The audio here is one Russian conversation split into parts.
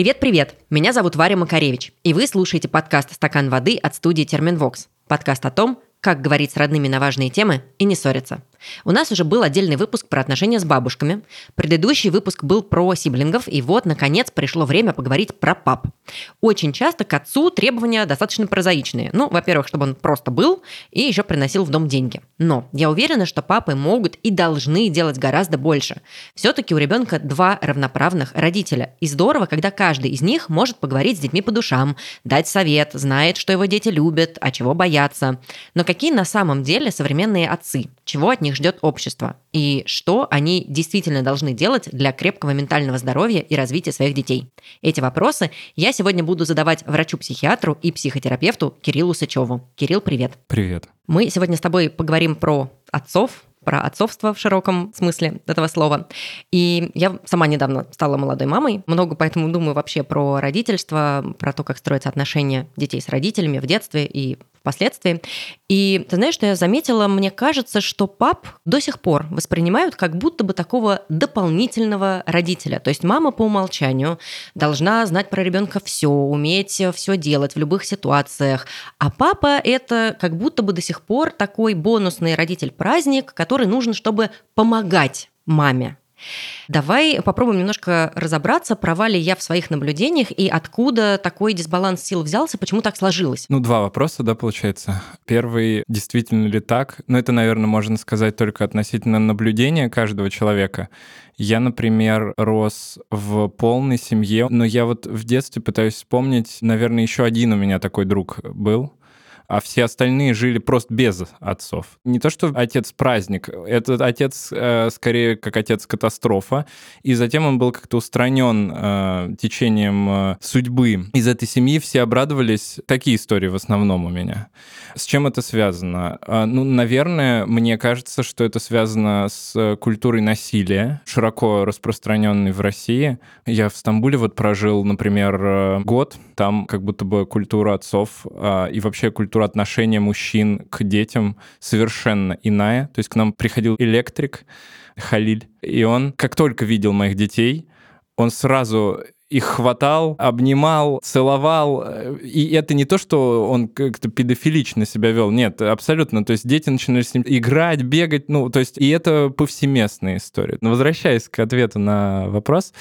Привет-привет! Меня зовут Варя Макаревич, и вы слушаете подкаст «Стакан воды» от студии «Терминвокс». Подкаст о том, как говорить с родными на важные темы и не ссориться. У нас уже был отдельный выпуск про отношения с бабушками. Предыдущий выпуск был про сиблингов, и вот, наконец, пришло время поговорить про пап. Очень часто к отцу требования достаточно прозаичные. Ну, во-первых, чтобы он просто был и еще приносил в дом деньги. Но я уверена, что папы могут и должны делать гораздо больше. Все-таки у ребенка два равноправных родителя. И здорово, когда каждый из них может поговорить с детьми по душам, дать совет, знает, что его дети любят, а чего боятся. Но какие на самом деле современные отцы? Чего от них ждет общество? И что они действительно должны делать для крепкого ментального здоровья и развития своих детей? Эти вопросы я сегодня буду задавать врачу-психиатру и психотерапевту Кириллу Сычеву. Кирилл, привет. Привет. Мы сегодня с тобой поговорим про отцов, про отцовство в широком смысле этого слова. И я сама недавно стала молодой мамой, много поэтому думаю вообще про родительство, про то, как строятся отношения детей с родителями в детстве и впоследствии. И ты знаешь, что я заметила, мне кажется, что пап до сих пор воспринимают как будто бы такого дополнительного родителя. То есть мама по умолчанию должна знать про ребенка все, уметь все делать в любых ситуациях. А папа это как будто бы до сих пор такой бонусный родитель-праздник, который нужен, чтобы помогать маме. Давай попробуем немножко разобраться, права ли я в своих наблюдениях и откуда такой дисбаланс сил взялся, почему так сложилось. Ну, два вопроса, да, получается. Первый, действительно ли так? Ну, это, наверное, можно сказать только относительно наблюдения каждого человека. Я, например, рос в полной семье, но я вот в детстве пытаюсь вспомнить, наверное, еще один у меня такой друг был а все остальные жили просто без отцов. Не то, что отец праздник, этот отец э, скорее как отец катастрофа, и затем он был как-то устранен э, течением э, судьбы. Из этой семьи все обрадовались. Такие истории в основном у меня. С чем это связано? Э, ну, наверное, мне кажется, что это связано с культурой насилия, широко распространенной в России. Я в Стамбуле вот прожил, например, э, год, там как будто бы культура отцов э, и вообще культура культура отношения мужчин к детям совершенно иная. То есть к нам приходил электрик Халиль, и он, как только видел моих детей, он сразу их хватал, обнимал, целовал. И это не то, что он как-то педофилично себя вел. Нет, абсолютно. То есть дети начинали с ним играть, бегать. Ну, то есть и это повсеместная история. Но возвращаясь к ответу на вопрос,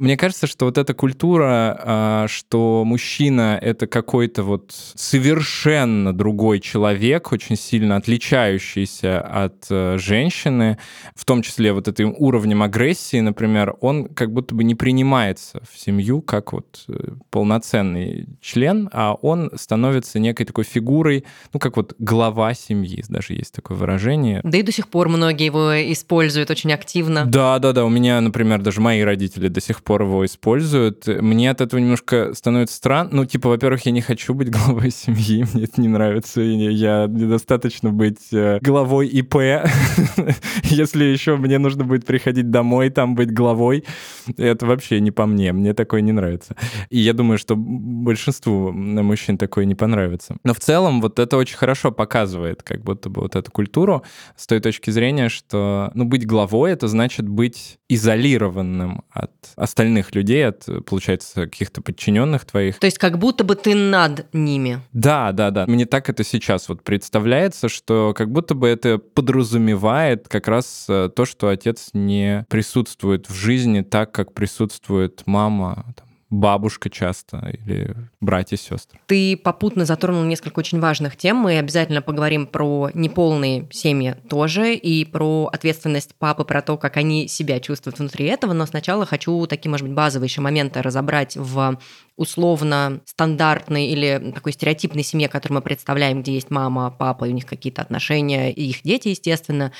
мне кажется, что вот эта культура, а, что мужчина — это какой-то вот совершенно другой человек, очень сильно отличающийся от э, женщины, в том числе вот этим уровнем агрессии, например, он как будто бы не принимается в семью как вот э, полноценный член, а он становится некой такой фигурой, ну, как вот глава семьи, даже есть такое выражение. Да и до сих пор многие его используют очень активно. Да, да, да. У меня, например, даже мои родители до сих пор его используют. Мне от этого немножко становится странно. Ну, типа, во-первых, я не хочу быть главой семьи, мне это не нравится. Я недостаточно быть э, главой ИП. Если еще мне нужно будет приходить домой, там быть главой, это вообще не по мне. Мне такое не нравится. И я думаю, что большинству мужчин такое не понравится. Но в целом вот это очень хорошо показывает как будто бы вот эту культуру с той точки зрения, что ну, быть главой — это значит быть изолированным от остальных людей, от, получается, каких-то подчиненных твоих. То есть как будто бы ты над ними. Да, да, да. Мне так это сейчас вот представляется, что как будто бы это подразумевает как раз э, то, что отец не присутствует в жизни так, как присутствует мама, там, бабушка часто или братья, сестры. Ты попутно затронул несколько очень важных тем. Мы обязательно поговорим про неполные семьи тоже и про ответственность папы, про то, как они себя чувствуют внутри этого. Но сначала хочу такие, может быть, базовые еще моменты разобрать в условно стандартной или такой стереотипной семье, которую мы представляем, где есть мама, папа, и у них какие-то отношения, и их дети, естественно.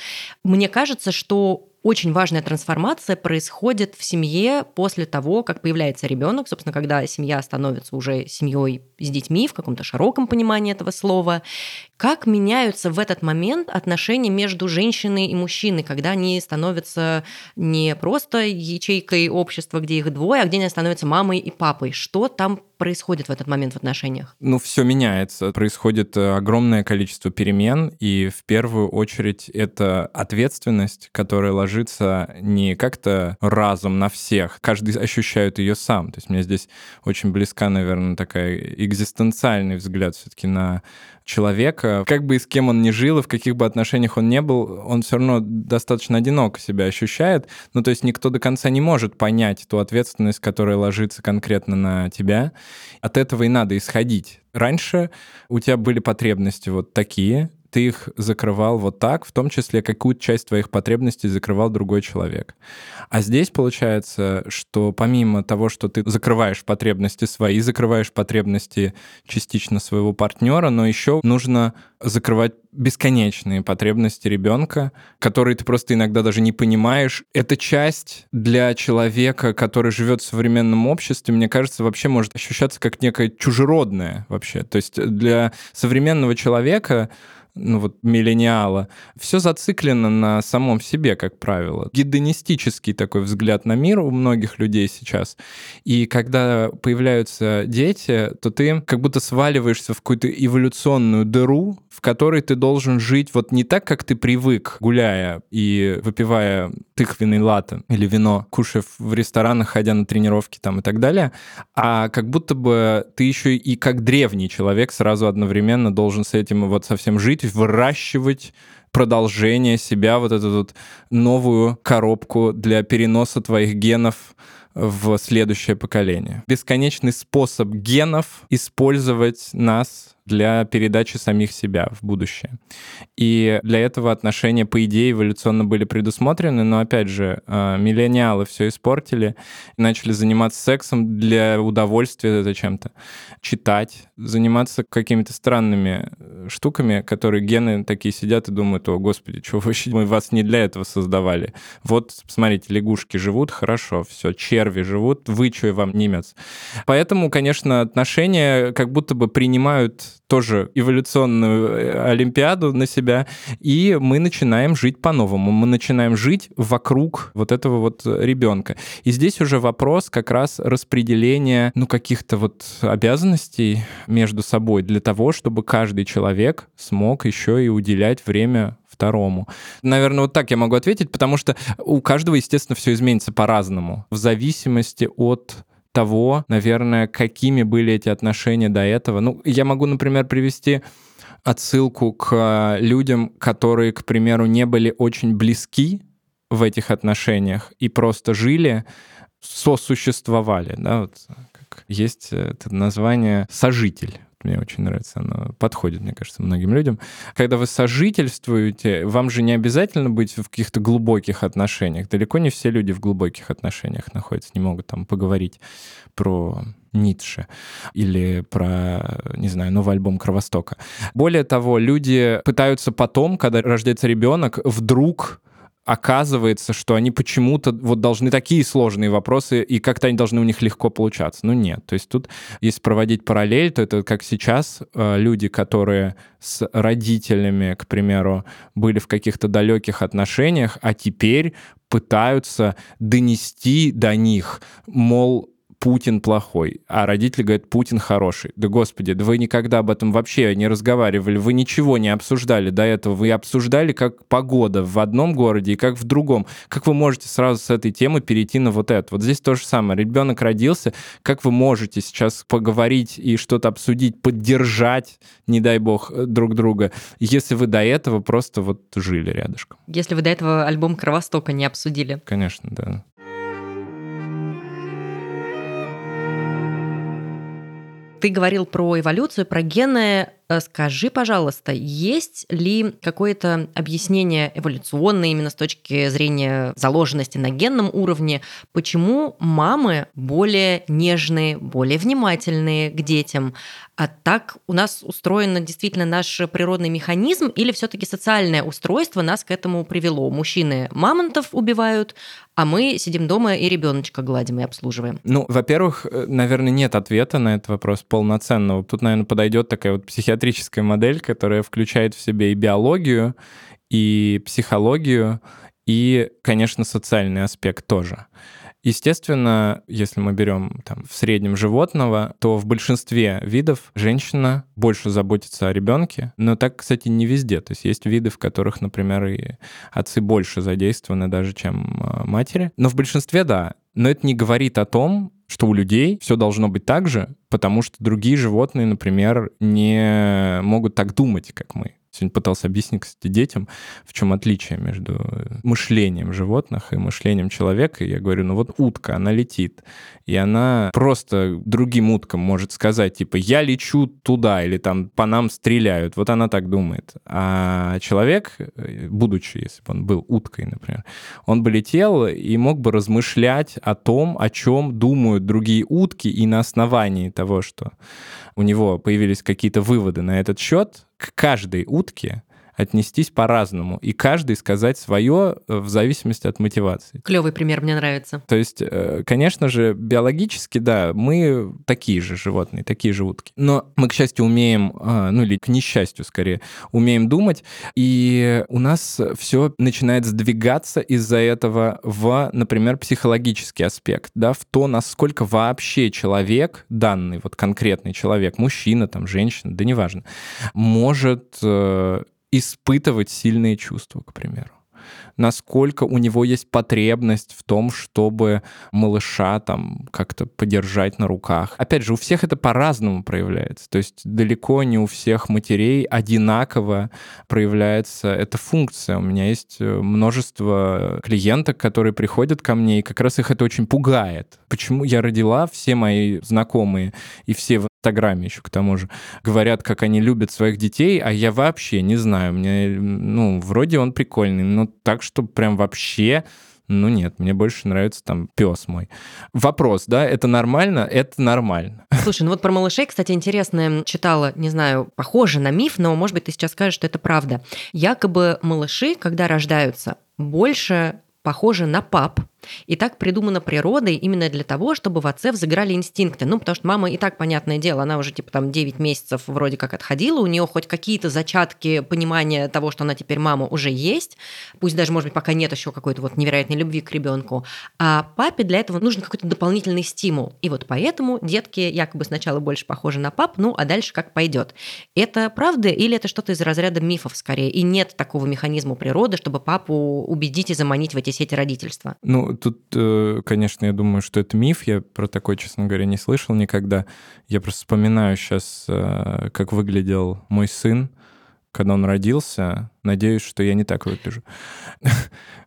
Мне кажется, что очень важная трансформация происходит в семье после того, как появляется ребенок, собственно, когда семья становится уже семьей с детьми в каком-то широком понимании этого слова. Как меняются в этот момент отношения между женщиной и мужчиной, когда они становятся не просто ячейкой общества, где их двое, а где они становятся мамой и папой? Что там происходит в этот момент в отношениях? Ну, все меняется. Происходит э, огромное количество перемен, и в первую очередь это ответственность, которая ложится не как-то разом на всех. Каждый ощущает ее сам. То есть мне здесь очень близка, наверное, такая экзистенциальный взгляд все-таки на человека, как бы и с кем он ни жил, и в каких бы отношениях он не был, он все равно достаточно одиноко себя ощущает. Ну, то есть никто до конца не может понять ту ответственность, которая ложится конкретно на тебя. От этого и надо исходить. Раньше у тебя были потребности вот такие, ты их закрывал вот так, в том числе какую-то часть твоих потребностей закрывал другой человек. А здесь получается, что помимо того, что ты закрываешь потребности свои, закрываешь потребности частично своего партнера, но еще нужно закрывать бесконечные потребности ребенка, которые ты просто иногда даже не понимаешь. Эта часть для человека, который живет в современном обществе, мне кажется, вообще может ощущаться как некая чужеродная вообще. То есть для современного человека ну вот миллениала, все зациклено на самом себе, как правило. Гедонистический такой взгляд на мир у многих людей сейчас. И когда появляются дети, то ты как будто сваливаешься в какую-то эволюционную дыру, в которой ты должен жить вот не так, как ты привык, гуляя и выпивая тыквенный латте или вино, кушая в ресторанах, ходя на тренировки там и так далее, а как будто бы ты еще и как древний человек сразу одновременно должен с этим вот совсем жить, выращивать продолжение себя, вот эту вот новую коробку для переноса твоих генов в следующее поколение. Бесконечный способ генов использовать нас для передачи самих себя в будущее. И для этого отношения, по идее, эволюционно были предусмотрены, но, опять же, а, миллениалы все испортили, начали заниматься сексом для удовольствия зачем-то, читать, заниматься какими-то странными э, штуками, которые гены такие сидят и думают, о, господи, чего вообще мы вас не для этого создавали. Вот, смотрите, лягушки живут, хорошо, все, черви живут, вы что, вам немец. Поэтому, конечно, отношения как будто бы принимают тоже эволюционную э, олимпиаду на себя, и мы начинаем жить по-новому. Мы начинаем жить вокруг вот этого вот ребенка. И здесь уже вопрос как раз распределения, ну, каких-то вот обязанностей между собой для того, чтобы каждый человек смог еще и уделять время второму. Наверное, вот так я могу ответить, потому что у каждого, естественно, все изменится по-разному, в зависимости от того, наверное, какими были эти отношения до этого. Ну, я могу, например, привести отсылку к людям, которые, к примеру, не были очень близки в этих отношениях и просто жили, сосуществовали, да, вот как есть это название сожитель мне очень нравится, оно подходит, мне кажется, многим людям. Когда вы сожительствуете, вам же не обязательно быть в каких-то глубоких отношениях. Далеко не все люди в глубоких отношениях находятся, не могут там поговорить про Ницше или про, не знаю, новый альбом Кровостока. Более того, люди пытаются потом, когда рождается ребенок, вдруг оказывается, что они почему-то вот должны такие сложные вопросы, и как-то они должны у них легко получаться. Ну нет. То есть тут, если проводить параллель, то это как сейчас э, люди, которые с родителями, к примеру, были в каких-то далеких отношениях, а теперь пытаются донести до них, мол, Путин плохой, а родители говорят, Путин хороший. Да господи, да вы никогда об этом вообще не разговаривали, вы ничего не обсуждали до этого, вы обсуждали, как погода в одном городе и как в другом. Как вы можете сразу с этой темы перейти на вот это? Вот здесь то же самое. Ребенок родился, как вы можете сейчас поговорить и что-то обсудить, поддержать, не дай бог, друг друга, если вы до этого просто вот жили рядышком? Если вы до этого альбом Кровостока не обсудили. Конечно, да. Ты говорил про эволюцию, про гены. Э, скажи, пожалуйста, есть ли какое-то объяснение эволюционное именно с точки зрения заложенности на генном уровне, почему мамы более нежные, более внимательные к детям? А так у нас устроен действительно наш природный механизм или все-таки социальное устройство нас к этому привело? Мужчины мамонтов убивают, а мы сидим дома и ребеночка гладим и обслуживаем. Ну, во-первых, э, наверное, нет ответа на этот вопрос полноценного. Тут, наверное, подойдет такая вот психиатрия психиатрическая модель, которая включает в себя и биологию, и психологию, и, конечно, социальный аспект тоже. Естественно, если мы берем там, в среднем животного, то в большинстве видов женщина больше заботится о ребенке, но так, кстати, не везде. То есть есть виды, в которых, например, и отцы больше задействованы даже, чем а, матери. Но в большинстве, да. Но это не говорит о том, что у людей все должно быть так же, потому что другие животные, например, не могут так думать, как мы. Сегодня пытался объяснить, кстати, детям, в чем отличие между мышлением животных и мышлением человека. И я говорю, ну вот утка, она летит, и она просто другим уткам может сказать, типа, я лечу туда, или там по нам стреляют. Вот она так думает. А человек, будучи, если бы он был уткой, например, он бы летел и мог бы размышлять о том, о чем думают другие утки, и на основании того, что у него появились какие-то выводы на этот счет, к каждой утке отнестись по-разному, и каждый сказать свое э, в зависимости от мотивации. Клевый пример, мне нравится. То есть, э, конечно же, биологически, да, мы такие же животные, такие же утки. Но мы, к счастью, умеем, а, ну или к несчастью скорее, умеем думать, и у нас все начинает сдвигаться из-за этого в, например, психологический аспект, да, в то, насколько вообще человек, данный вот конкретный человек, мужчина, там, женщина, да неважно, может э, испытывать сильные чувства, к примеру насколько у него есть потребность в том, чтобы малыша там как-то подержать на руках. Опять же, у всех это по-разному проявляется. То есть далеко не у всех матерей одинаково проявляется эта функция. У меня есть э, множество клиенток, которые приходят ко мне, и как раз их это очень пугает. Почему я родила, все мои знакомые и все Инстаграме еще к тому же говорят, как они любят своих детей, а я вообще не знаю. Мне, ну, вроде он прикольный, но так, что прям вообще ну нет, мне больше нравится там пес мой. Вопрос, да, это нормально? Это нормально. Слушай, ну вот про малышей, кстати, интересно, читала, не знаю, похоже на миф, но, может быть, ты сейчас скажешь, что это правда. Якобы малыши, когда рождаются, больше похожи на пап, и так придумано природой именно для того, чтобы в отце взыграли инстинкты. Ну, потому что мама и так, понятное дело, она уже типа там 9 месяцев вроде как отходила, у нее хоть какие-то зачатки понимания того, что она теперь мама уже есть, пусть даже, может быть, пока нет еще какой-то вот невероятной любви к ребенку. А папе для этого нужен какой-то дополнительный стимул. И вот поэтому детки якобы сначала больше похожи на пап, ну, а дальше как пойдет. Это правда или это что-то из разряда мифов скорее? И нет такого механизма природы, чтобы папу убедить и заманить в эти сети родительства? Ну, тут, э, конечно, я думаю, что это миф. Я про такой, честно говоря, не слышал никогда. Я просто вспоминаю сейчас, э, как выглядел мой сын, когда он родился. Надеюсь, что я не так выгляжу.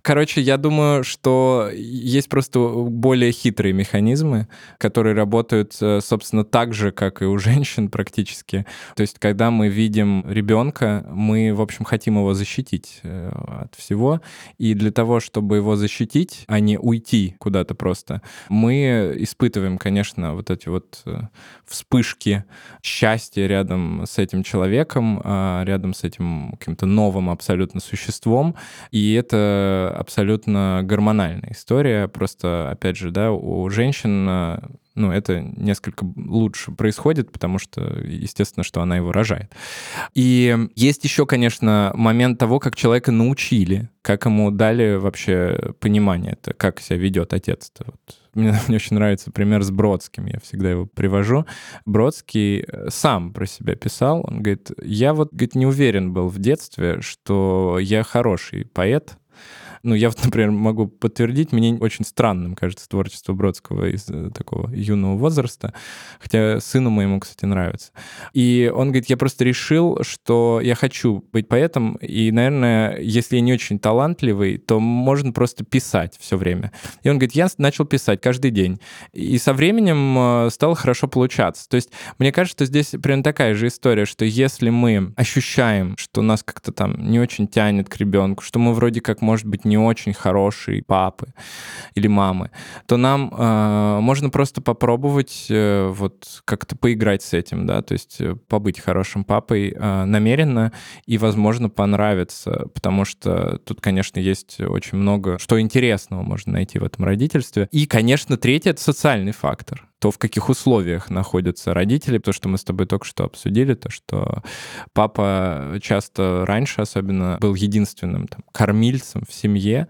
Короче, я думаю, что есть просто более хитрые механизмы, которые работают, э, собственно, так же, как и у женщин практически. То есть, когда мы видим ребенка, мы, в общем, хотим его защитить э, от всего. И для того, чтобы его защитить, а не уйти куда-то просто, мы испытываем, конечно, вот эти вот э, вспышки счастья рядом с этим человеком, а рядом с этим каким-то новым абсолютно существом. И это абсолютно гормональная история. Просто, опять же, да, у женщин э, ну, это несколько лучше происходит, потому что, естественно, что она его рожает. И есть еще, конечно, момент того, как человека научили, как ему дали вообще понимание, это, как себя ведет отец-то. Вот. Мне, мне очень нравится пример с Бродским, я всегда его привожу. Бродский э, сам про себя писал, он говорит, я вот говорит, не уверен был в детстве, что я хороший поэт, ну, я вот, например, могу подтвердить, мне очень странным кажется творчество Бродского из э, такого юного возраста, хотя сыну моему, кстати, нравится. И он говорит, я просто решил, что я хочу быть поэтом, и, наверное, если я не очень талантливый, то можно просто писать все время. И он говорит, я начал писать каждый день. И со временем э, стало хорошо получаться. То есть мне кажется, что здесь примерно такая же история, что если мы ощущаем, что нас как-то там не очень тянет к ребенку, что мы вроде как, может быть, не очень хорошие папы или мамы, то нам э, можно просто попробовать э, вот как-то поиграть с этим, да, то есть э, побыть хорошим папой э, намеренно и, возможно, понравится, потому что тут, конечно, есть очень много, что интересного можно найти в этом родительстве. И, конечно, третий — это социальный фактор. То, в каких условиях находятся родители, то, что мы с тобой только что обсудили, то, что папа часто раньше особенно был единственным там, кормильцем в семье,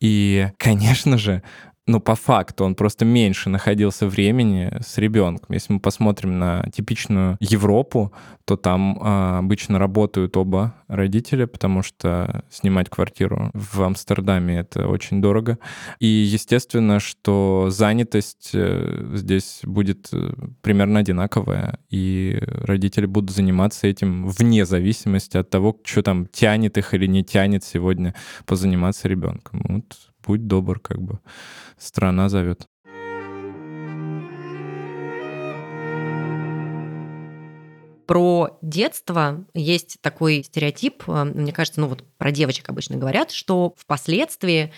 и, конечно же, ну, по факту он просто меньше находился времени с ребенком. Если мы посмотрим на типичную Европу, то там э, обычно работают оба родителя, потому что снимать квартиру в Амстердаме это очень дорого. И естественно, что занятость э, здесь будет э, примерно одинаковая, и родители будут заниматься этим вне зависимости от того, что там тянет их или не тянет сегодня позаниматься ребенком. Вот будь добр, как бы страна зовет. Про детство есть такой стереотип, э, мне кажется, ну вот про девочек обычно говорят, что впоследствии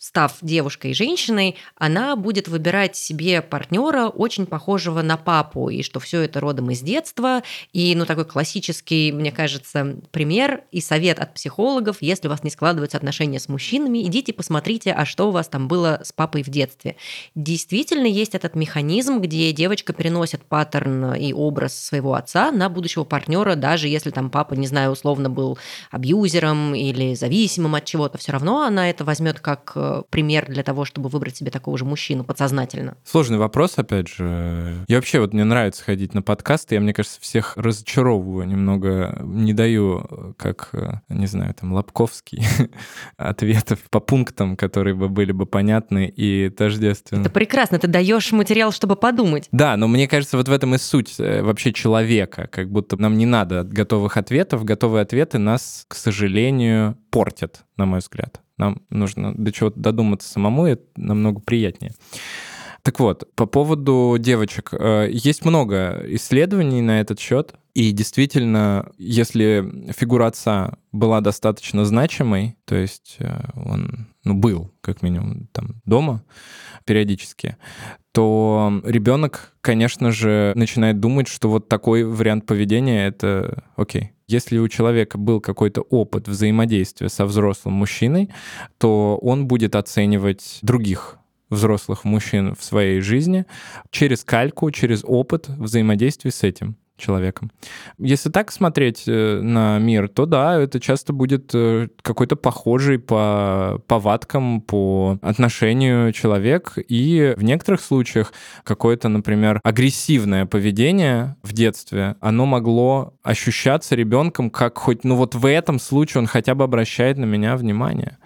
став девушкой и женщиной, она будет выбирать себе партнера очень похожего на папу, и что все это родом из детства. И, ну, такой классический, мне кажется, пример и совет от психологов, если у вас не складываются отношения с мужчинами, идите посмотрите, а что у вас там было с папой в детстве. Действительно есть этот механизм, где девочка переносит паттерн и образ своего отца на будущего партнера, даже если там папа, не знаю, условно был абьюзером или зависимым от чего-то, все равно она это возьмет как э, пример для того, чтобы выбрать себе такого же мужчину подсознательно? Сложный вопрос, опять же. Я вообще вот мне нравится ходить на подкасты, я, мне кажется, всех разочаровываю немного, не даю, как, не знаю, там, Лобковский, ответов по пунктам, которые бы были бы понятны и тождественны. Это прекрасно, ты даешь материал, чтобы подумать. Да, но мне кажется, вот в этом и суть э, вообще человека, как будто нам не надо готовых ответов, готовые ответы нас, к сожалению, портят, на мой взгляд. Нам нужно до чего-то додуматься самому, и это намного приятнее. Так вот, по поводу девочек. Э, есть много исследований на этот счет. И действительно, если фигура отца была достаточно значимой, то есть э, он ну, был, как минимум, там дома периодически, то ребенок, конечно же, начинает думать, что вот такой вариант поведения это окей. Если у человека был какой-то опыт взаимодействия со взрослым мужчиной, то он будет оценивать других взрослых мужчин в своей жизни через кальку, через опыт взаимодействия с этим человеком. Если так смотреть э, на мир, то да, это часто будет э, какой-то похожий по повадкам, по отношению человек, и в некоторых случаях какое-то, например, агрессивное поведение в детстве, оно могло ощущаться ребенком как хоть, ну вот в этом случае он хотя бы обращает на меня внимание.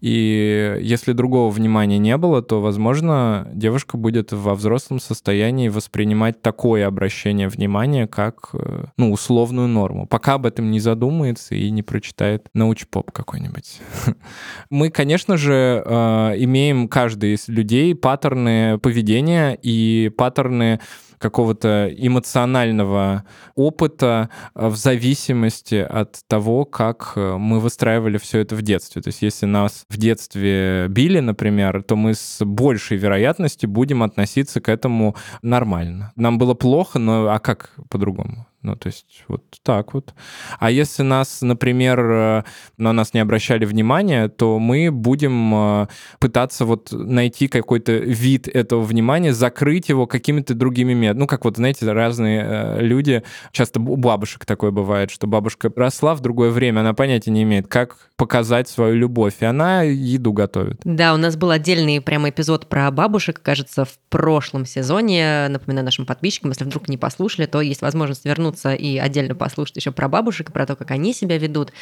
И если другого внимания не было, то, возможно, девушка будет во взрослом состоянии воспринимать такое обращение внимания как э, ну, условную норму, пока об этом не задумается и не прочитает научпоп какой-нибудь. Мы, конечно же, э, имеем каждый из людей паттерны поведения и паттерны какого-то эмоционального опыта э, в зависимости от того, как э, мы выстраивали все это в детстве. То есть если нас в детстве били, например, то мы с большей вероятностью будем относиться к этому нормально. Нам было плохо, но а как по-другому? Ну, то есть вот так вот. А если нас, например, э, на нас не обращали внимания, то мы будем э, пытаться вот найти какой-то вид этого внимания, закрыть его какими-то другими методами. Ну, как вот, знаете, разные э, люди, часто у бабушек такое бывает, что бабушка росла в другое время, она понятия не имеет, как показать свою любовь, и она еду готовит. Да, у нас был отдельный прямо эпизод про бабушек, кажется, в прошлом сезоне. Напоминаю нашим подписчикам, если вдруг не послушали, то есть возможность вернуться вернуться и отдельно послушать еще про бабушек, про то, как они себя ведут.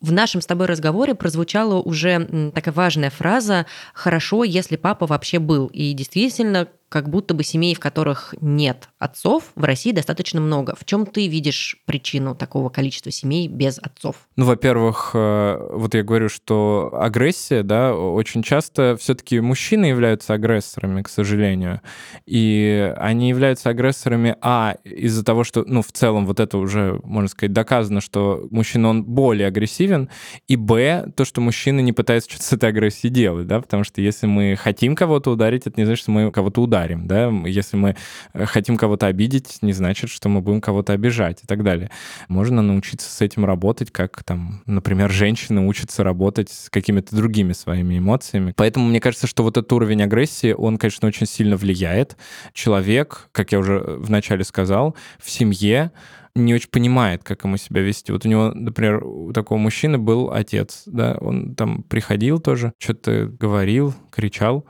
В нашем с тобой разговоре прозвучала уже такая важная фраза «хорошо, если папа вообще был». И действительно, как будто бы семей, в которых нет отцов, в России достаточно много. В чем ты видишь причину такого количества семей без отцов? Ну, во-первых, э, вот я говорю, что агрессия, да, очень часто все-таки мужчины являются агрессорами, к сожалению. И они являются агрессорами, а, из-за того, что, ну, в целом вот это уже, можно сказать, доказано, что мужчина, он более агрессивен, и, б, то, что мужчина не пытается что-то с этой агрессией делать, да, потому что если мы хотим кого-то ударить, это не значит, что мы кого-то ударим ударим, да, если мы э, хотим кого-то обидеть, не значит, что мы будем кого-то обижать и так далее. Можно научиться с этим работать, как там, например, женщины учатся работать с какими-то другими своими эмоциями. Поэтому мне кажется, что вот этот уровень агрессии, он, конечно, очень сильно влияет. Человек, как я уже вначале сказал, в семье не очень понимает, как ему себя вести. Вот у него, например, у такого мужчины был отец, да, он там приходил тоже, что-то говорил, кричал,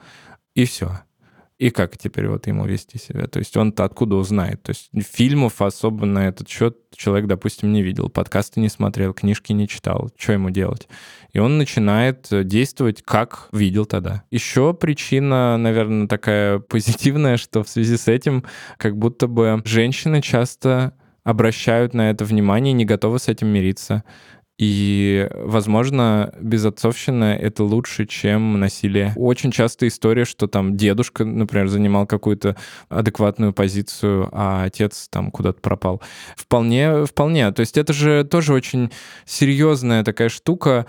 и все. И как теперь вот ему вести себя? То есть он-то откуда узнает? То есть фильмов особо на этот счет человек, допустим, не видел, подкасты не смотрел, книжки не читал. Что ему делать? И он начинает действовать, как видел тогда. Еще причина, наверное, такая позитивная, что в связи с этим как будто бы женщины часто обращают на это внимание, не готовы с этим мириться. И, возможно, безотцовщина — это лучше, чем насилие. Очень часто история, что там дедушка, например, занимал какую-то адекватную позицию, а отец там куда-то пропал. Вполне, вполне. То есть это же тоже очень серьезная такая штука.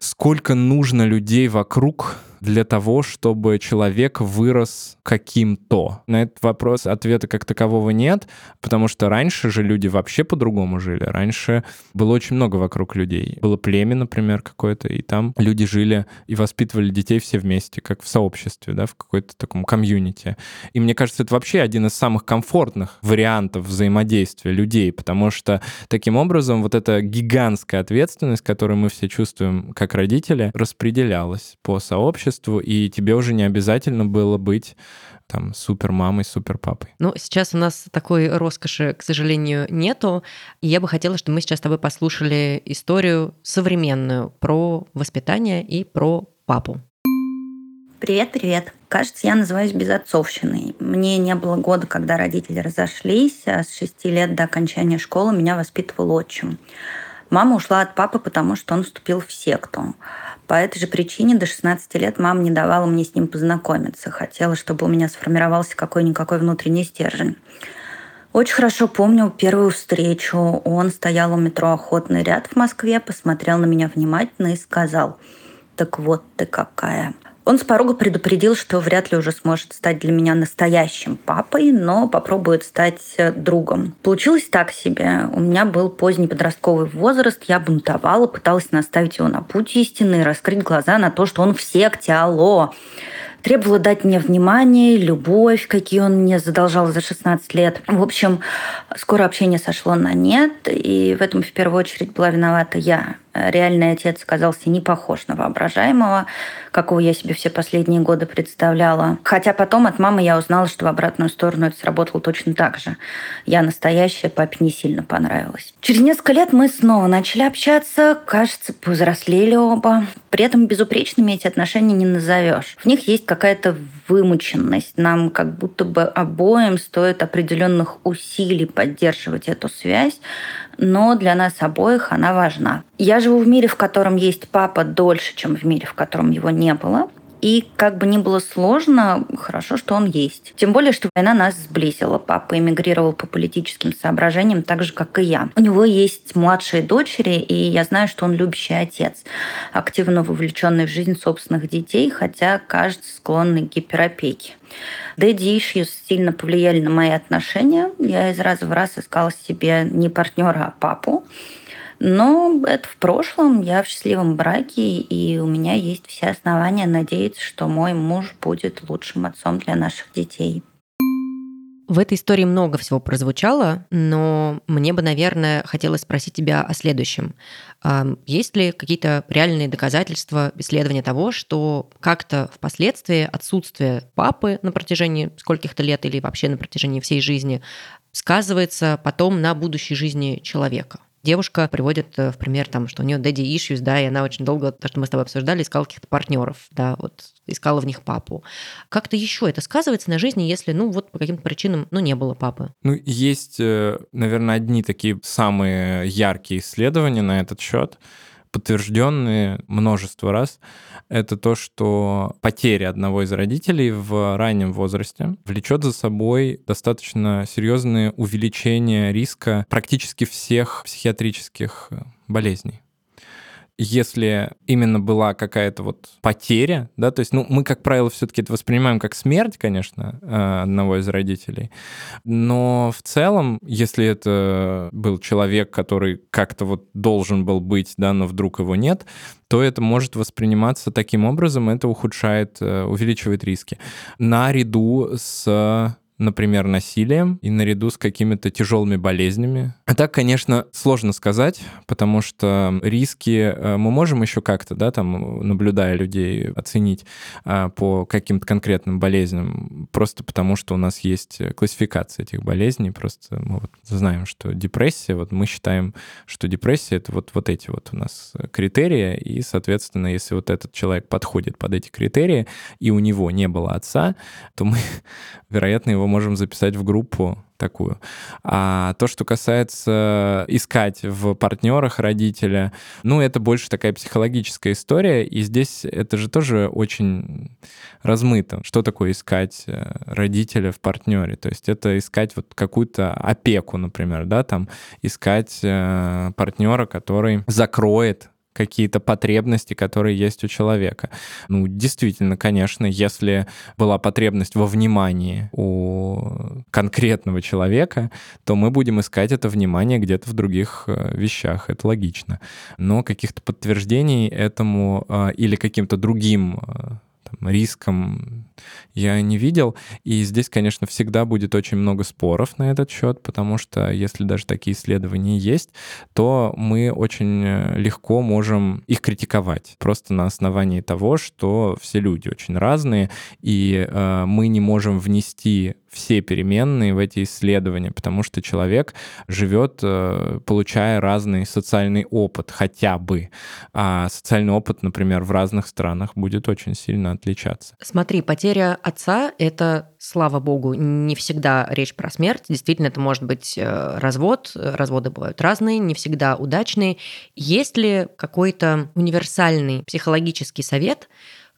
Сколько нужно людей вокруг, для того, чтобы человек вырос каким-то? На этот вопрос ответа как такового нет, потому что раньше же люди вообще по-другому жили. Раньше было очень много вокруг людей. Было племя, например, какое-то, и там люди жили и воспитывали детей все вместе, как в сообществе, да, в какой-то таком комьюнити. И мне кажется, это вообще один из самых комфортных вариантов взаимодействия людей, потому что таким образом вот эта гигантская ответственность, которую мы все чувствуем как родители, распределялась по сообществу, обществу, и тебе уже не обязательно было быть там супер мамой, супер папой. Ну, сейчас у нас такой роскоши, к сожалению, нету. И я бы хотела, чтобы мы сейчас с тобой послушали историю современную про воспитание и про папу. Привет, привет. Кажется, я называюсь безотцовщиной. Мне не было года, когда родители разошлись, а с шести лет до окончания школы меня воспитывал отчим. Мама ушла от папы, потому что он вступил в секту. По этой же причине до 16 лет мама не давала мне с ним познакомиться. Хотела, чтобы у меня сформировался какой-никакой внутренний стержень. Очень хорошо помню первую встречу. Он стоял у метро «Охотный ряд» в Москве, посмотрел на меня внимательно и сказал, «Так вот ты какая». Он с порога предупредил, что вряд ли уже сможет стать для меня настоящим папой, но попробует стать э, другом. Получилось так себе. У меня был поздний подростковый возраст, я бунтовала, пыталась наставить его на путь истины раскрыть глаза на то, что он в секте, алло требовала дать мне внимание, любовь, какие он мне задолжал за 16 лет. В общем, скоро общение сошло на нет, и в этом в первую очередь была виновата я. Реальный отец оказался не похож на воображаемого, какого я себе все последние годы представляла. Хотя потом от мамы я узнала, что в обратную сторону это сработало точно так же. Я настоящая, папе не сильно понравилась. Через несколько лет мы снова начали общаться, кажется, повзрослели оба. При этом безупречными эти отношения не назовешь. В них есть какая-то вымученность. Нам как будто бы обоим стоит определенных усилий поддерживать эту связь, но для нас обоих она важна. Я живу в мире, в котором есть папа дольше, чем в мире, в котором его не было. И как бы ни было сложно, хорошо, что он есть. Тем более, что война нас сблизила. Папа эмигрировал по политическим соображениям, так же, как и я. У него есть младшие дочери, и я знаю, что он любящий отец, активно вовлеченный в жизнь собственных детей, хотя, кажется, склонный к гиперопеке. Дэдди issues сильно повлияли на мои отношения. Я из раза в раз искала себе не партнера, а папу. Но это в прошлом, я в счастливом браке, и у меня есть все основания надеяться, что мой муж будет лучшим отцом для наших детей. В этой истории много всего прозвучало, но мне бы, наверное, хотелось спросить тебя о следующем. Есть ли какие-то реальные доказательства, исследования того, что как-то впоследствии отсутствие папы на протяжении скольких-то лет или вообще на протяжении всей жизни сказывается потом на будущей жизни человека? Девушка приводит э, в пример, там, что у нее daddy issues, да, и она очень долго, то, что мы с тобой обсуждали, искала каких-то партнеров, да, вот искала в них папу. Как-то еще это сказывается на жизни, если, ну, вот по каким-то причинам, ну, не было папы? Ну, есть, э, наверное, одни такие самые яркие исследования на этот счет подтвержденные множество раз, это то, что потеря одного из родителей в раннем возрасте влечет за собой достаточно серьезное увеличение риска практически всех психиатрических болезней. Если именно была какая-то вот потеря, да, то есть, ну, мы, как правило, все-таки это воспринимаем как смерть, конечно, э, одного из родителей, но в целом, если это был человек, который как-то вот должен был быть, да, но вдруг его нет, то это может восприниматься таким образом, это ухудшает, э, увеличивает риски. Наряду с например, насилием и наряду с какими-то тяжелыми болезнями. А так, конечно, сложно сказать, потому что риски э, мы можем еще как-то, да, там, наблюдая людей, оценить а, по каким-то конкретным болезням, просто потому что у нас есть классификация этих болезней, просто мы вот знаем, что депрессия, вот мы считаем, что депрессия — это вот, вот эти вот у нас критерии, и, соответственно, если вот этот человек подходит под эти критерии, и у него не было отца, то мы, вероятно, его можем записать в группу такую. А то, что касается искать в партнерах родителя, ну, это больше такая психологическая история, и здесь это же тоже очень размыто. Что такое искать э, родителя в партнере? То есть это искать вот какую-то опеку, например, да, там искать э, партнера, который закроет какие-то потребности, которые есть у человека. Ну, действительно, конечно, если была потребность во внимании у конкретного человека, то мы будем искать это внимание где-то в других э, вещах. Это логично. Но каких-то подтверждений этому э, или каким-то другим э, риском я не видел. И здесь, конечно, всегда будет очень много споров на этот счет, потому что если даже такие исследования есть, то мы очень э, легко можем их критиковать. Просто на основании того, что все люди очень разные, и э, мы не можем внести все переменные в эти исследования, потому что человек живет, э, получая разный социальный опыт хотя бы. А социальный опыт, например, в разных странах будет очень сильно отличаться. Смотри, потеря отца — это, слава богу, не всегда речь про смерть. Действительно, это может быть э, развод. Разводы бывают разные, не всегда удачные. Есть ли какой-то универсальный психологический совет,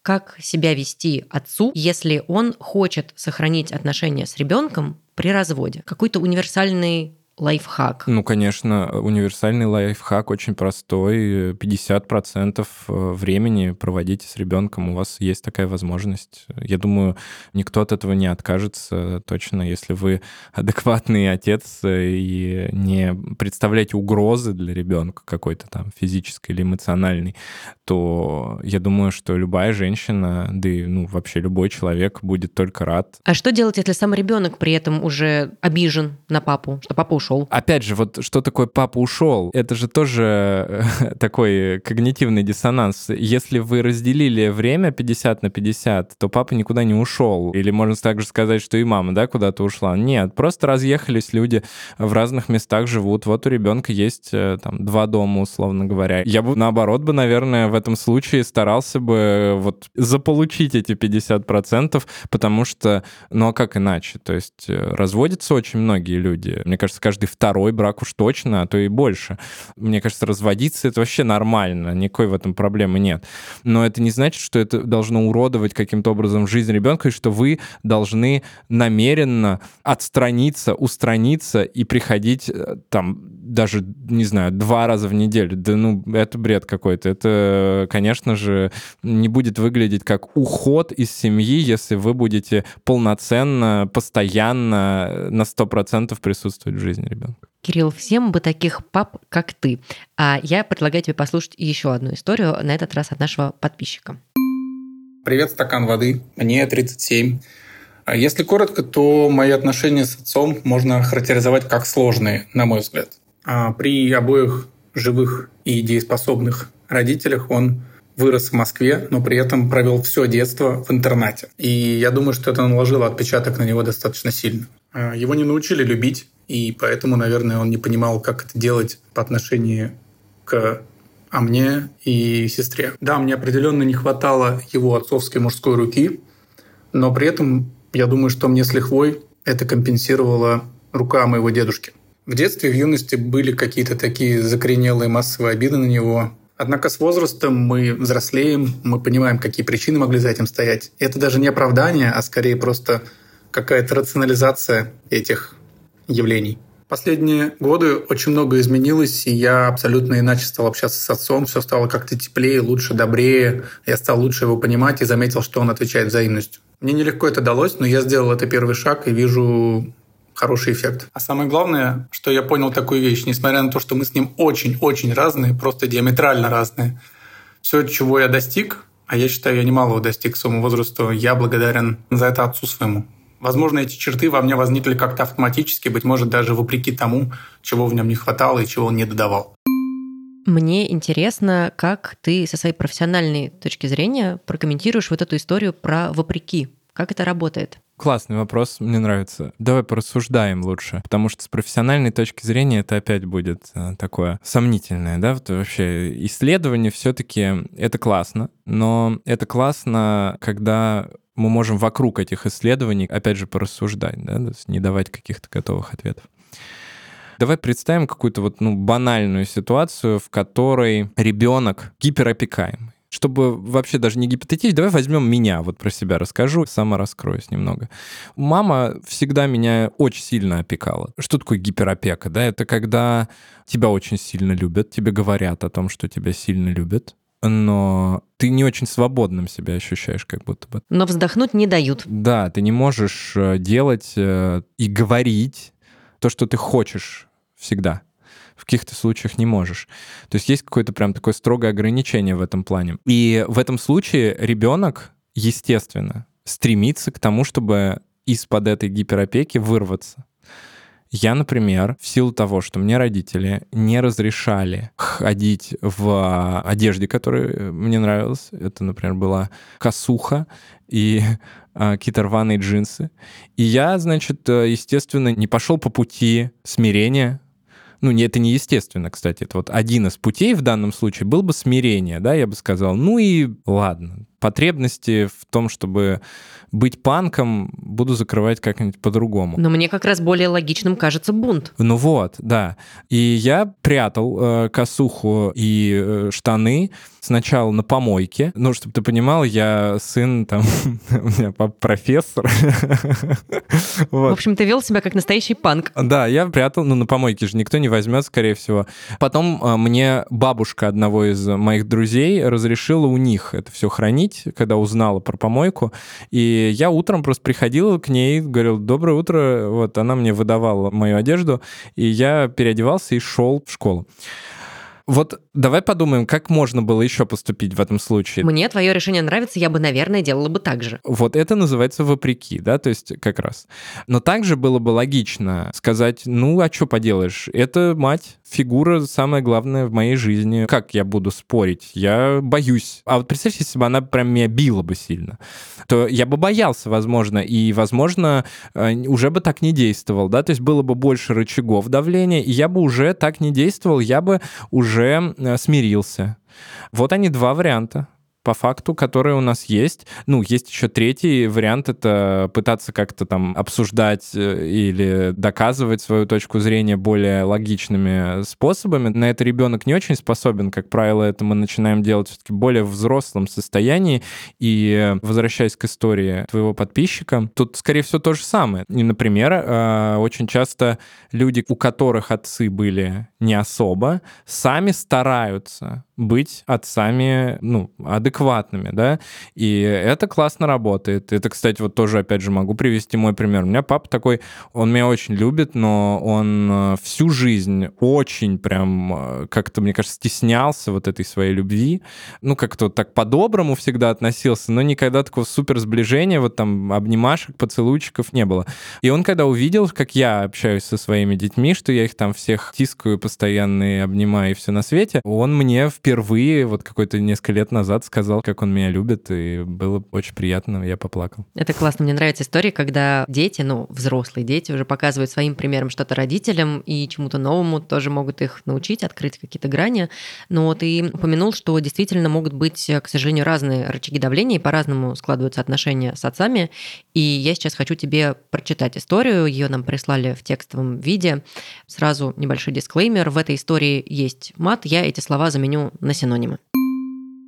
как себя вести отцу, если он хочет сохранить отношения с ребенком при разводе. Какой-то универсальный лайфхак? Ну, конечно, универсальный лайфхак очень простой. 50% э, времени проводите с ребенком, у вас есть такая возможность. Я думаю, никто от этого не откажется точно, если вы адекватный отец и не представляете угрозы для ребенка какой-то там физической или эмоциональной, то я думаю, что любая женщина, да и ну, вообще любой человек будет только рад. А что делать, если сам ребенок при этом уже обижен на папу, что папа ушел? Ушел. Опять же, вот что такое папа ушел? Это же тоже э, такой когнитивный диссонанс. Если вы разделили время 50 на 50, то папа никуда не ушел. Или можно также сказать, что и мама, да, куда-то ушла. Нет, просто разъехались люди в разных местах живут. Вот у ребенка есть э, там два дома, условно говоря. Я бы наоборот бы, наверное, в этом случае старался бы вот заполучить эти 50%, потому что, ну а как иначе? То есть э, разводятся очень многие люди. Мне кажется, каждый каждый второй брак уж точно, а то и больше. Мне кажется, разводиться — это вообще нормально, никакой в этом проблемы нет. Но это не значит, что это должно уродовать каким-то образом жизнь ребенка, и что вы должны намеренно отстраниться, устраниться и приходить э, там даже, не знаю, два раза в неделю. Да ну, это бред какой-то. Это, конечно же, не будет выглядеть как уход из семьи, если вы будете полноценно, постоянно на 100% присутствовать в жизни ребенка. Кирилл, всем бы таких пап, как ты. А я предлагаю тебе послушать еще одну историю, на этот раз от нашего подписчика. Привет, стакан воды. Мне 37. А если коротко, то мои отношения с отцом можно характеризовать как сложные, на мой взгляд. А при обоих живых и дееспособных родителях он вырос в Москве, но при этом провел все детство в интернате. И я думаю, что это наложило отпечаток на него достаточно сильно. А, его не научили любить, и поэтому, наверное, он не понимал, как это делать по отношению к а мне и сестре. Да, мне определенно не хватало его отцовской мужской руки, но при этом я думаю, что мне с лихвой это компенсировала рука моего дедушки. В детстве, в юности были какие-то такие закоренелые массовые обиды на него. Однако с возрастом мы взрослеем, мы понимаем, какие причины могли за этим стоять. И это даже не оправдание, а скорее просто какая-то рационализация этих явлений. Последние годы очень много изменилось, и я абсолютно иначе стал общаться с отцом. Все стало как-то теплее, лучше, добрее. Я стал лучше его понимать и заметил, что он отвечает взаимностью. Мне нелегко это далось, но я сделал это первый шаг и вижу хороший эффект. А самое главное, что я понял такую вещь, несмотря на то, что мы с ним очень-очень разные, просто диаметрально разные, все, чего я достиг, а я считаю, я немалого достиг к своему возрасту, я благодарен за это отцу своему. Возможно, эти черты во мне возникли как-то автоматически, быть может, даже вопреки тому, чего в нем не хватало и чего он не додавал. Мне интересно, как ты со своей профессиональной точки зрения прокомментируешь вот эту историю про вопреки. Как это работает? Классный вопрос, мне нравится. Давай порассуждаем лучше, потому что с профессиональной точки зрения это опять будет э, такое сомнительное, да, вот вообще исследование все-таки это классно, но это классно, когда мы можем вокруг этих исследований, опять же, порассуждать, да, то есть не давать каких-то готовых ответов. Давай представим какую-то вот ну, банальную ситуацию, в которой ребенок гиперопекаемый чтобы вообще даже не гипотетически, давай возьмем меня, вот про себя расскажу, сама раскроюсь немного. Мама всегда меня очень сильно опекала. Что такое гиперопека? Да? Это когда тебя очень сильно любят, тебе говорят о том, что тебя сильно любят, но ты не очень свободным себя ощущаешь, как будто бы. Но вздохнуть не дают. Да, ты не можешь э, делать э, и говорить то, что ты хочешь всегда в каких-то случаях не можешь. То есть есть какое-то прям такое строгое ограничение в этом плане. И в этом случае ребенок, естественно, стремится к тому, чтобы из-под этой гиперопеки вырваться. Я, например, в силу того, что мне родители не разрешали ходить в одежде, которая мне нравилась, это, например, была косуха и а, какие-то рваные джинсы. И я, значит, естественно, не пошел по пути смирения, ну, не, это не естественно, кстати, это вот один из путей в данном случае был бы смирение, да, я бы сказал, ну и ладно, потребности в том, чтобы быть панком, буду закрывать как-нибудь по-другому. Но мне как раз более логичным кажется бунт. Ну вот, да. И я прятал э, косуху и э, штаны сначала на помойке. Ну, чтобы ты понимал, я сын там, у меня папа профессор. В общем, ты вел себя как настоящий панк. Да, я прятал, ну, на помойке же никто не возьмет, скорее всего. Потом э, мне бабушка одного из моих друзей разрешила у них это все хранить, когда узнала про помойку. И я утром просто приходил к ней, говорил, доброе утро, вот она мне выдавала мою одежду, и я переодевался и шел в школу. Вот давай подумаем, как можно было еще поступить в этом случае. Мне твое решение нравится, я бы, наверное, делала бы так же. Вот это называется вопреки, да, то есть как раз. Но также было бы логично сказать, ну, а что поделаешь, это мать, фигура самая главная в моей жизни. Как я буду спорить? Я боюсь. А вот представь, если бы она прям меня била бы сильно, то я бы боялся, возможно, и, возможно, э, уже бы так не действовал, да, то есть было бы больше рычагов давления, и я бы уже так не действовал, я бы уже уже э, смирился. Вот они два варианта по факту, которые у нас есть. Ну, есть еще третий вариант, это пытаться как-то там обсуждать э, или доказывать свою точку зрения более логичными способами. На это ребенок не очень способен, как правило, это мы начинаем делать все-таки более взрослом состоянии. И возвращаясь к истории твоего подписчика, тут, скорее всего, то же самое. И, например, э, очень часто люди, у которых отцы были не особо, сами стараются быть отцами, ну, адекватными, да, и это классно работает. Это, кстати, вот тоже, опять же, могу привести мой пример. У меня папа такой, он меня очень любит, но он э, всю жизнь очень прям э, как-то, мне кажется, стеснялся вот этой своей любви, ну, как-то вот так по-доброму всегда относился, но никогда такого супер сближения, вот там обнимашек, поцелуйчиков не было. И он когда увидел, как я общаюсь со своими детьми, что я их там всех тискаю постоянно и обнимаю и все на свете, он мне в впервые вот какой-то несколько лет назад сказал, как он меня любит, и было очень приятно, я поплакал. Это классно, мне нравится история, когда дети, ну, взрослые дети уже показывают своим примером что-то родителям и чему-то новому тоже могут их научить, открыть какие-то грани. Но ты упомянул, что действительно могут быть, к сожалению, разные рычаги давления, и по-разному складываются отношения с отцами. И я сейчас хочу тебе прочитать историю, ее нам прислали в текстовом виде. Сразу небольшой дисклеймер, в этой истории есть мат, я эти слова заменю на синонимы.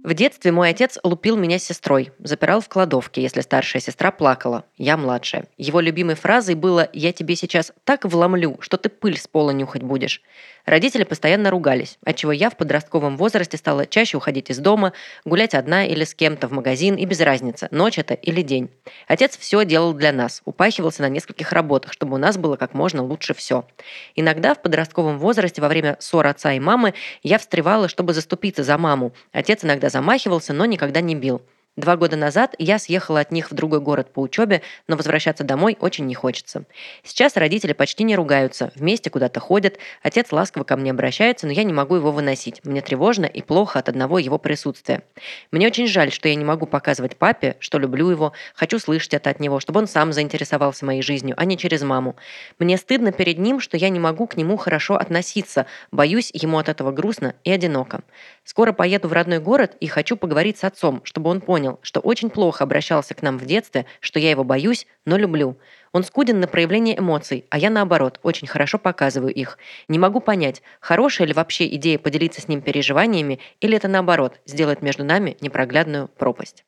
В детстве мой отец лупил меня с сестрой, запирал в кладовке, если старшая сестра плакала, я младшая. Его любимой фразой было «я тебе сейчас так вломлю, что ты пыль с пола нюхать будешь». Родители постоянно ругались, отчего я в подростковом возрасте стала чаще уходить из дома, гулять одна или с кем-то в магазин, и без разницы, ночь это или день. Отец все делал для нас, упахивался на нескольких работах, чтобы у нас было как можно лучше все. Иногда в подростковом возрасте во время ссор отца и мамы я встревала, чтобы заступиться за маму. Отец иногда замахивался, но никогда не бил. Два года назад я съехала от них в другой город по учебе, но возвращаться домой очень не хочется. Сейчас родители почти не ругаются, вместе куда-то ходят, отец ласково ко мне обращается, но я не могу его выносить. Мне тревожно и плохо от одного его присутствия. Мне очень жаль, что я не могу показывать папе, что люблю его, хочу слышать это от него, чтобы он сам заинтересовался моей жизнью, а не через маму. Мне стыдно перед ним, что я не могу к нему хорошо относиться, боюсь, ему от этого грустно и одиноко. Скоро поеду в родной город и хочу поговорить с отцом, чтобы он понял, что очень плохо обращался к нам в детстве, что я его боюсь, но люблю. Он скуден на проявление эмоций, а я, наоборот, очень хорошо показываю их. Не могу понять, хорошая ли вообще идея поделиться с ним переживаниями, или это, наоборот, сделает между нами непроглядную пропасть.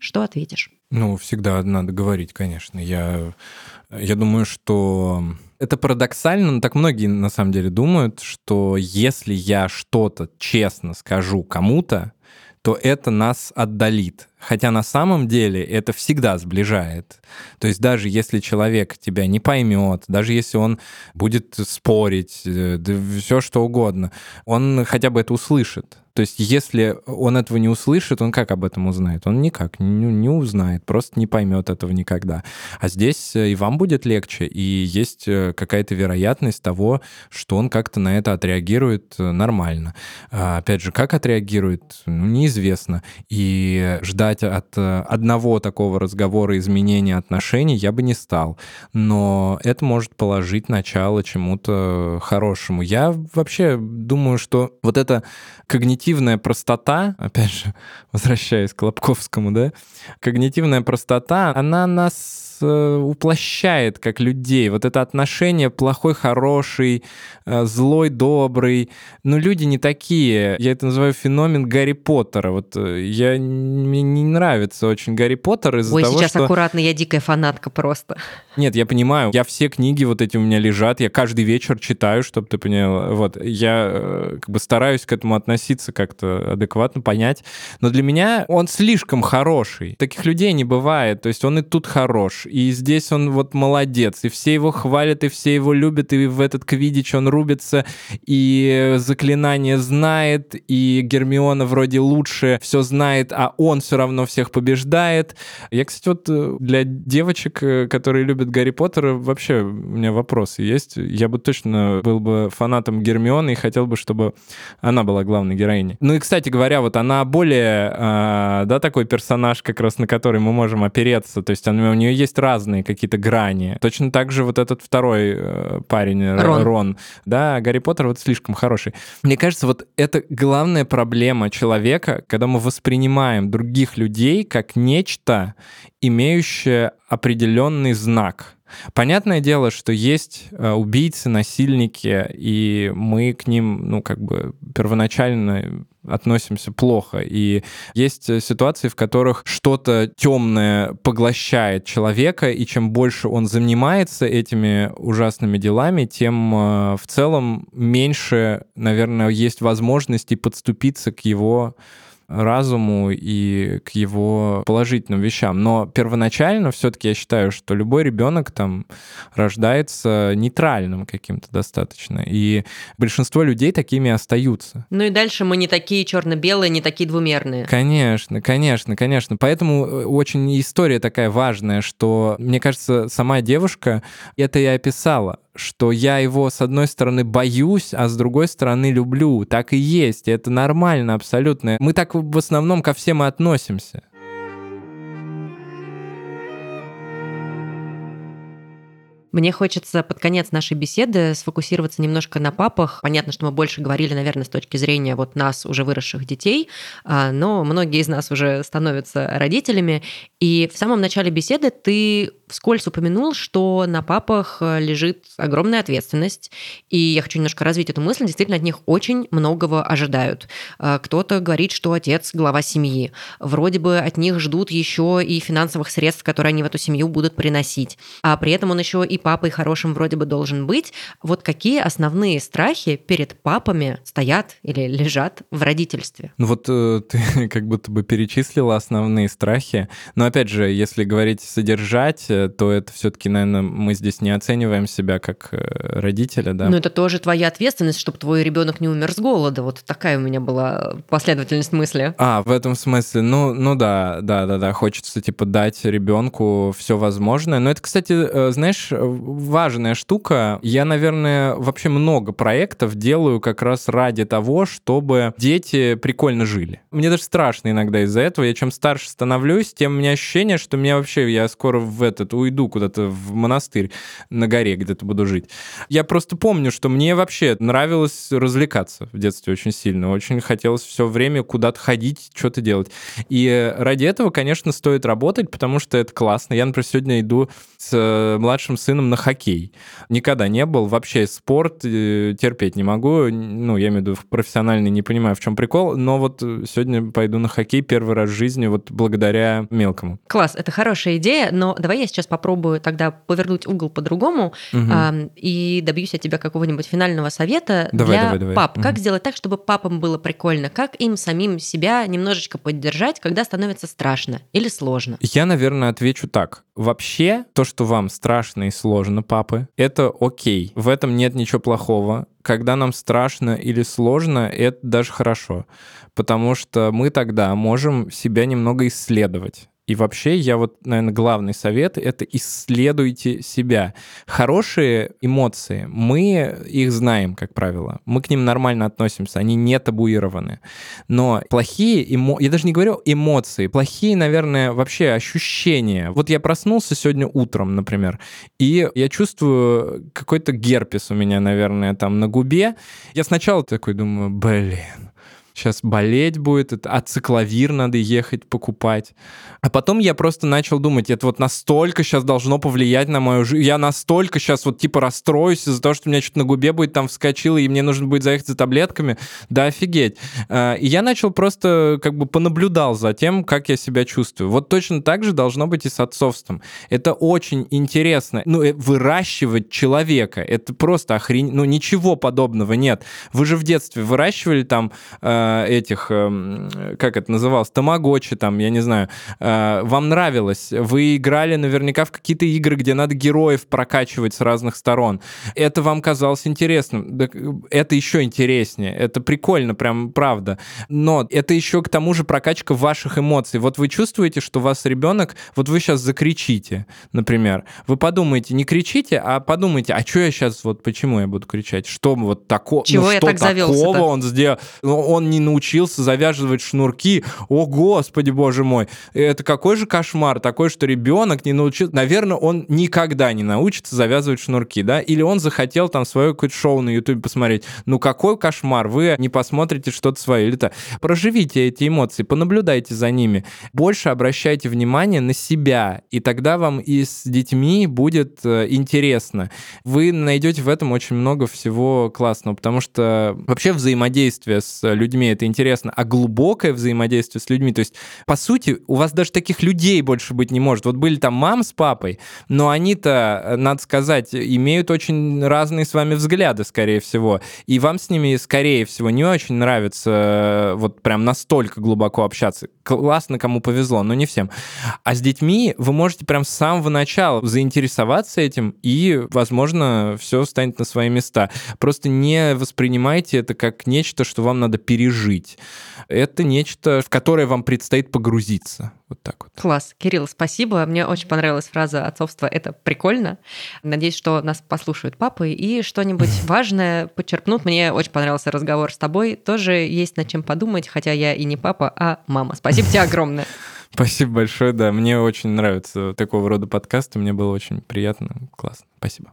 Что ответишь? Ну, всегда надо говорить, конечно. Я, я думаю, что это парадоксально, но так многие на самом деле думают, что если я что-то честно скажу кому-то, то это нас отдалит. Хотя на самом деле это всегда сближает. То есть даже если человек тебя не поймет, даже если он будет спорить, э, да все что угодно, он хотя бы это услышит. То есть если он этого не услышит, он как об этом узнает? Он никак не, не узнает, просто не поймет этого никогда. А здесь э, и вам будет легче, и есть э, какая-то вероятность того, что он как-то на это отреагирует нормально. А, опять же, как отреагирует, ну, неизвестно. И ждать от э, одного такого разговора изменения отношений я бы не стал. Но это может положить начало чему-то хорошему. Я вообще думаю, что вот эта когнитивная простота, опять же, возвращаясь к Лобковскому, да, когнитивная простота, она нас уплощает как людей. Вот это отношение плохой, хороший, э, злой, добрый. Но люди не такие. Я это называю феномен Гарри Поттера. Вот э, я, мне не нравится очень Гарри Поттер из-за Ой, того, сейчас что... аккуратно, я дикая фанатка просто. Нет, я понимаю. Я все книги вот эти у меня лежат. Я каждый вечер читаю, чтобы ты понял. Вот. Я как бы стараюсь к этому относиться как-то адекватно, понять. Но для меня он слишком хороший. Таких людей не бывает. То есть он и тут хорош, и здесь он вот молодец, и все его хвалят, и все его любят, и в этот квидич он рубится, и заклинание знает, и Гермиона вроде лучше все знает, а он все равно всех побеждает. Я, кстати, вот э, для девочек, э, которые любят Гарри Поттера, вообще у меня вопросы есть. Я бы точно был бы фанатом Гермионы и хотел бы, чтобы она была главной героиней. Ну и, кстати говоря, вот она более, э, да, такой персонаж, как раз на который мы можем опереться, то есть у нее есть разные какие-то грани. Точно так же вот этот второй э, парень, э, Рон. Рон, да, Гарри Поттер вот слишком хороший. Мне кажется, вот это главная проблема человека, когда мы воспринимаем других людей как нечто, имеющее определенный знак. Понятное дело, что есть э, убийцы, насильники, и мы к ним, ну, как бы первоначально относимся плохо. И есть э, ситуации, в которых что-то темное поглощает человека, и чем больше он занимается этими ужасными делами, тем э, в целом меньше, наверное, есть возможности подступиться к его разуму и к его положительным вещам. Но первоначально все-таки я считаю, что любой ребенок там рождается нейтральным каким-то достаточно. И большинство людей такими остаются. Ну и дальше мы не такие черно-белые, не такие двумерные. Конечно, конечно, конечно. Поэтому э, очень история такая важная, что, мне кажется, сама девушка это и описала что я его, с одной стороны, боюсь, а с другой стороны, люблю. Так и есть. Это нормально абсолютно. Мы так в основном ко всем и относимся. Мне хочется под конец нашей беседы сфокусироваться немножко на папах. Понятно, что мы больше говорили, наверное, с точки зрения вот нас, уже выросших детей, а, но многие из нас уже становятся родителями. И в самом начале беседы ты вскользь упомянул, что на папах лежит огромная ответственность, и я хочу немножко развить эту мысль. Действительно, от них очень многого ожидают. А, кто-то говорит, что отец – глава семьи. Вроде бы от них ждут еще и финансовых средств, которые они в эту семью будут приносить. А при этом он еще и папой хорошим вроде бы должен быть. Вот какие основные страхи перед папами стоят или лежат в родительстве? Ну вот э, ты как будто бы перечислила основные страхи. Но опять же, если говорить содержать, э, то это все-таки, наверное, мы здесь не оцениваем себя как э, родителя, да. Но это тоже твоя ответственность, чтобы твой ребенок не умер с голода. Вот такая у меня была последовательность мысли. А, в этом смысле, ну, ну да, да, да, да, хочется типа дать ребенку все возможное. Но это, кстати, знаешь, важная штука. Я, наверное, вообще много проектов делаю как раз ради того, чтобы дети прикольно жили. Мне даже страшно иногда из-за этого. Я чем старше становлюсь, тем у меня ощущение, что меня вообще, я скоро в этот уйду куда-то в монастырь на горе где-то буду жить. Я просто помню, что мне вообще нравилось развлекаться в детстве очень сильно. Очень хотелось все время куда-то ходить, что-то делать. И ради этого, конечно, стоит работать, потому что это классно. Я, например, сегодня иду с э, младшим сыном на хоккей. Никогда не был. Вообще спорт э, терпеть не могу. Ну, я имею в виду профессиональный, не понимаю, в чем прикол. Но вот сегодня пойду на хоккей первый раз в жизни вот благодаря мелкому. Класс, это хорошая идея, но давай я сейчас попробую тогда повернуть угол по-другому угу. а, и добьюсь от тебя какого-нибудь финального совета давай, для давай, давай. пап. Угу. Как сделать так, чтобы папам было прикольно? Как им самим себя немножечко поддержать, когда становится страшно или сложно? Я, наверное, отвечу так. Вообще, то, что вам страшно и сложно, папы, это окей. В этом нет ничего плохого. Когда нам страшно или сложно, это даже хорошо. Потому что мы тогда можем себя немного исследовать. И вообще, я вот, наверное, главный совет — это исследуйте себя. Хорошие эмоции, мы их знаем, как правило. Мы к ним нормально относимся, они не табуированы. Но плохие эмоции, я даже не говорю эмоции, плохие, наверное, вообще ощущения. Вот я проснулся сегодня утром, например, и я чувствую какой-то герпес у меня, наверное, там на губе. Я сначала такой думаю, блин, сейчас болеть будет, это ацикловир надо ехать покупать. А потом я просто начал думать, это вот настолько сейчас должно повлиять на мою жизнь, я настолько сейчас вот типа расстроюсь из-за того, что у меня что-то на губе будет там вскочило, и мне нужно будет заехать за таблетками, да офигеть. А, и я начал просто как бы понаблюдал за тем, как я себя чувствую. Вот точно так же должно быть и с отцовством. Это очень интересно. Ну, э, выращивать человека, это просто охрень... Ну, ничего подобного нет. Вы же в детстве выращивали там Э, этих, эм, как это называлось, тамагочи там, я не знаю, э, вам нравилось, вы играли наверняка в какие-то игры, где надо героев прокачивать с разных сторон. Это вам казалось интересным. Это еще интереснее. Это прикольно, прям правда. Но это еще к тому же прокачка ваших эмоций. Вот вы чувствуете, что у вас ребенок, вот вы сейчас закричите, например. Вы подумайте, не кричите, а подумайте, а что я сейчас, вот почему я буду кричать? Что вот такого, Чего ну, я что так такого он сделал? Ну, он не не научился завязывать шнурки. О, господи, боже мой. Это какой же кошмар такой, что ребенок не научился... Наверное, он никогда не научится завязывать шнурки, да? Или он захотел там свое какое-то шоу на YouTube посмотреть. Ну, какой кошмар. Вы не посмотрите что-то свое. Или то. Проживите эти эмоции, понаблюдайте за ними. Больше обращайте внимание на себя. И тогда вам и с детьми будет э, интересно. Вы найдете в этом очень много всего классного, потому что вообще взаимодействие с людьми людьми это интересно, а глубокое взаимодействие с людьми. То есть, по сути, у вас даже таких людей больше быть не может. Вот были там мам с папой, но они-то, э, надо сказать, имеют очень разные с вами взгляды, скорее всего. И вам с ними, скорее всего, не очень нравится э, вот прям настолько глубоко общаться. Классно, кому повезло, но не всем. А с детьми вы можете прям с самого начала заинтересоваться этим, и, возможно, все станет на свои места. Просто не воспринимайте это как нечто, что вам надо пережить жить. Это нечто, в которое вам предстоит погрузиться. Вот так вот. Класс. Кирилл, спасибо. Мне очень понравилась фраза «отцовство – это прикольно». Надеюсь, что нас послушают папы и что-нибудь важное подчеркнут. Мне очень понравился разговор с тобой. Тоже есть над чем подумать, хотя я и не папа, а мама. Спасибо тебе огромное. Спасибо большое, да. Мне очень нравятся такого рода подкасты. Мне было очень приятно, классно. Спасибо.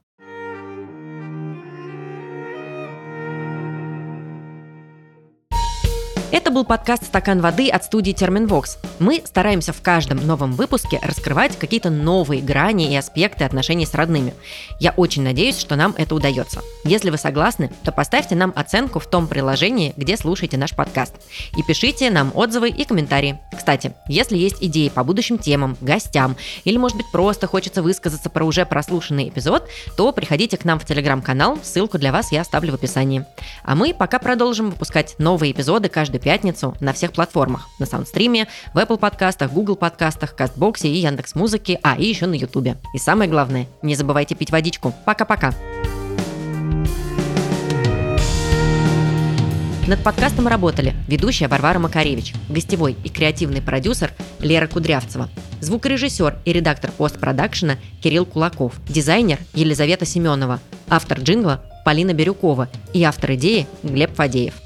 Это был подкаст «Стакан воды» от студии Терминвокс. Мы стараемся в каждом новом выпуске раскрывать какие-то новые грани и аспекты отношений с родными. Я очень надеюсь, что нам это удается. Если вы согласны, то поставьте нам оценку в том приложении, где слушаете наш подкаст. И пишите нам отзывы и комментарии. Кстати, если есть идеи по будущим темам, гостям, или, может быть, просто хочется высказаться про уже прослушанный эпизод, то приходите к нам в телеграм-канал, ссылку для вас я оставлю в описании. А мы пока продолжим выпускать новые эпизоды каждый пятницу на всех платформах. На Саундстриме, в Apple подкастах, Google подкастах, Кастбоксе и Яндекс Музыке, а и еще на Ютубе. И самое главное, не забывайте пить водичку. Пока-пока! Над подкастом работали ведущая Варвара Макаревич, гостевой и креативный продюсер Лера Кудрявцева, звукорежиссер и редактор постпродакшена Кирилл Кулаков, дизайнер Елизавета Семенова, автор джингла Полина Бирюкова и автор идеи Глеб Фадеев.